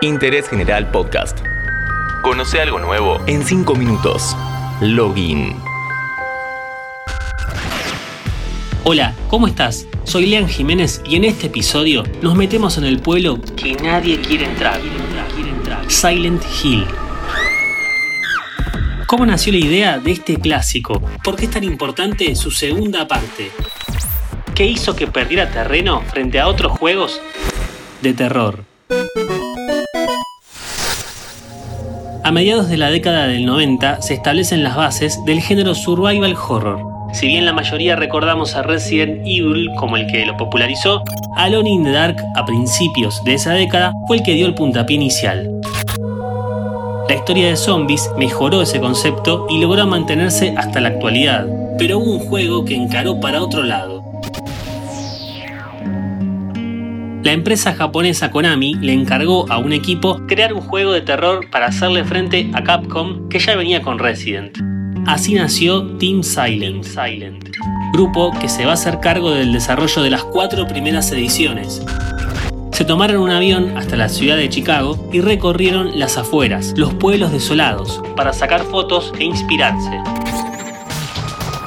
Interés General Podcast. Conoce algo nuevo en 5 minutos. Login. Hola, ¿cómo estás? Soy Lean Jiménez y en este episodio nos metemos en el pueblo que nadie quiere entrar. Silent Hill. ¿Cómo nació la idea de este clásico? ¿Por qué es tan importante su segunda parte? ¿Qué hizo que perdiera terreno frente a otros juegos de terror? A mediados de la década del 90 se establecen las bases del género survival horror. Si bien la mayoría recordamos a Resident Evil como el que lo popularizó, Alone in the Dark a principios de esa década fue el que dio el puntapié inicial. La historia de zombies mejoró ese concepto y logró mantenerse hasta la actualidad, pero hubo un juego que encaró para otro lado. La empresa japonesa Konami le encargó a un equipo crear un juego de terror para hacerle frente a Capcom que ya venía con Resident. Así nació Team Silent, Silent, grupo que se va a hacer cargo del desarrollo de las cuatro primeras ediciones. Se tomaron un avión hasta la ciudad de Chicago y recorrieron las afueras, los pueblos desolados, para sacar fotos e inspirarse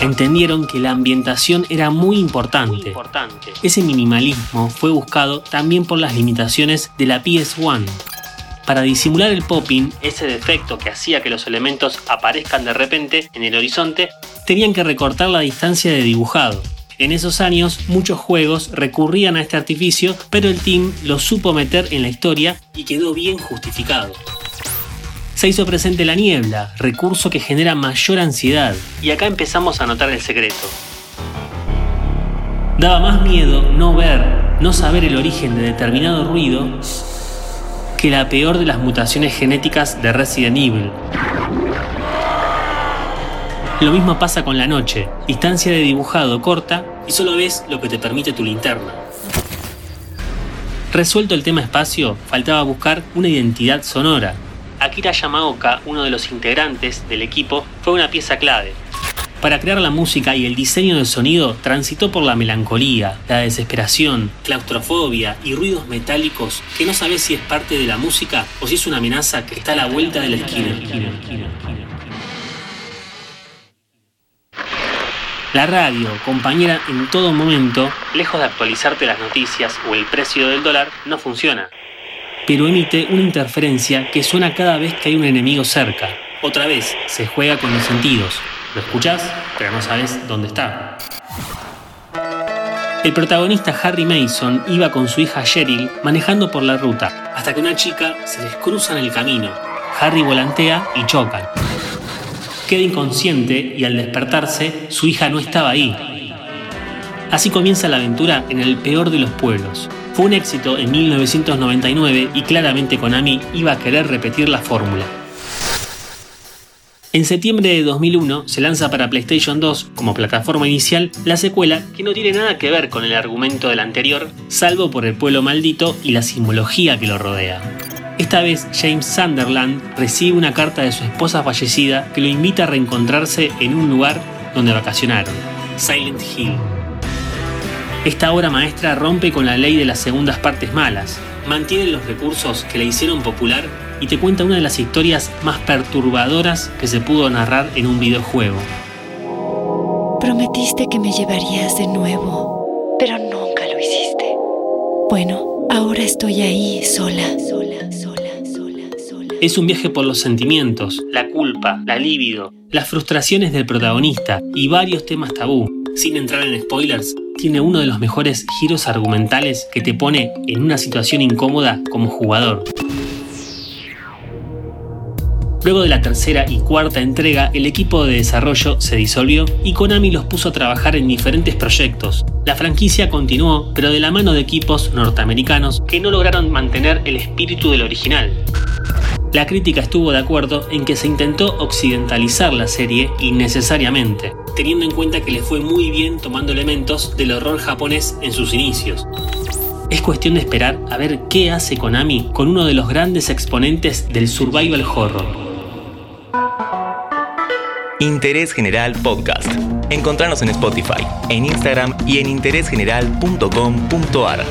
entendieron que la ambientación era muy importante. Ese minimalismo fue buscado también por las limitaciones de la PS1. Para disimular el popping, ese defecto que hacía que los elementos aparezcan de repente en el horizonte, tenían que recortar la distancia de dibujado. En esos años, muchos juegos recurrían a este artificio, pero el team lo supo meter en la historia y quedó bien justificado se hizo presente la niebla, recurso que genera mayor ansiedad. Y acá empezamos a notar el secreto. Daba más miedo no ver, no saber el origen de determinado ruido que la peor de las mutaciones genéticas de Resident Evil. Lo mismo pasa con la noche, distancia de dibujado corta y solo ves lo que te permite tu linterna. Resuelto el tema espacio, faltaba buscar una identidad sonora, Akira Yamaoka, uno de los integrantes del equipo, fue una pieza clave. Para crear la música y el diseño del sonido transitó por la melancolía, la desesperación, claustrofobia y ruidos metálicos que no sabes si es parte de la música o si es una amenaza que está a la vuelta de la esquina. La radio, compañera en todo momento, lejos de actualizarte las noticias o el precio del dólar, no funciona pero emite una interferencia que suena cada vez que hay un enemigo cerca. Otra vez, se juega con los sentidos. Lo escuchás, pero no sabes dónde está. El protagonista Harry Mason iba con su hija Cheryl manejando por la ruta, hasta que una chica se les cruza en el camino. Harry volantea y chocan. Queda inconsciente y al despertarse, su hija no estaba ahí. Así comienza la aventura en el peor de los pueblos, fue un éxito en 1999 y claramente Konami iba a querer repetir la fórmula. En septiembre de 2001 se lanza para PlayStation 2 como plataforma inicial la secuela que no tiene nada que ver con el argumento del anterior, salvo por el pueblo maldito y la simbología que lo rodea. Esta vez James Sunderland recibe una carta de su esposa fallecida que lo invita a reencontrarse en un lugar donde vacacionaron, Silent Hill. Esta obra maestra rompe con la ley de las segundas partes malas, mantiene los recursos que la hicieron popular y te cuenta una de las historias más perturbadoras que se pudo narrar en un videojuego. Prometiste que me llevarías de nuevo, pero nunca lo hiciste. Bueno, ahora estoy ahí sola, sola, sola, sola, sola. Es un viaje por los sentimientos, la culpa, la libido, las frustraciones del protagonista y varios temas tabú. Sin entrar en spoilers, tiene uno de los mejores giros argumentales que te pone en una situación incómoda como jugador. Luego de la tercera y cuarta entrega, el equipo de desarrollo se disolvió y Konami los puso a trabajar en diferentes proyectos. La franquicia continuó, pero de la mano de equipos norteamericanos que no lograron mantener el espíritu del original. La crítica estuvo de acuerdo en que se intentó occidentalizar la serie innecesariamente, teniendo en cuenta que le fue muy bien tomando elementos del horror japonés en sus inicios. Es cuestión de esperar a ver qué hace Konami con uno de los grandes exponentes del survival horror. Interés General Podcast. Encontrarnos en Spotify, en Instagram y en interésgeneral.com.ar.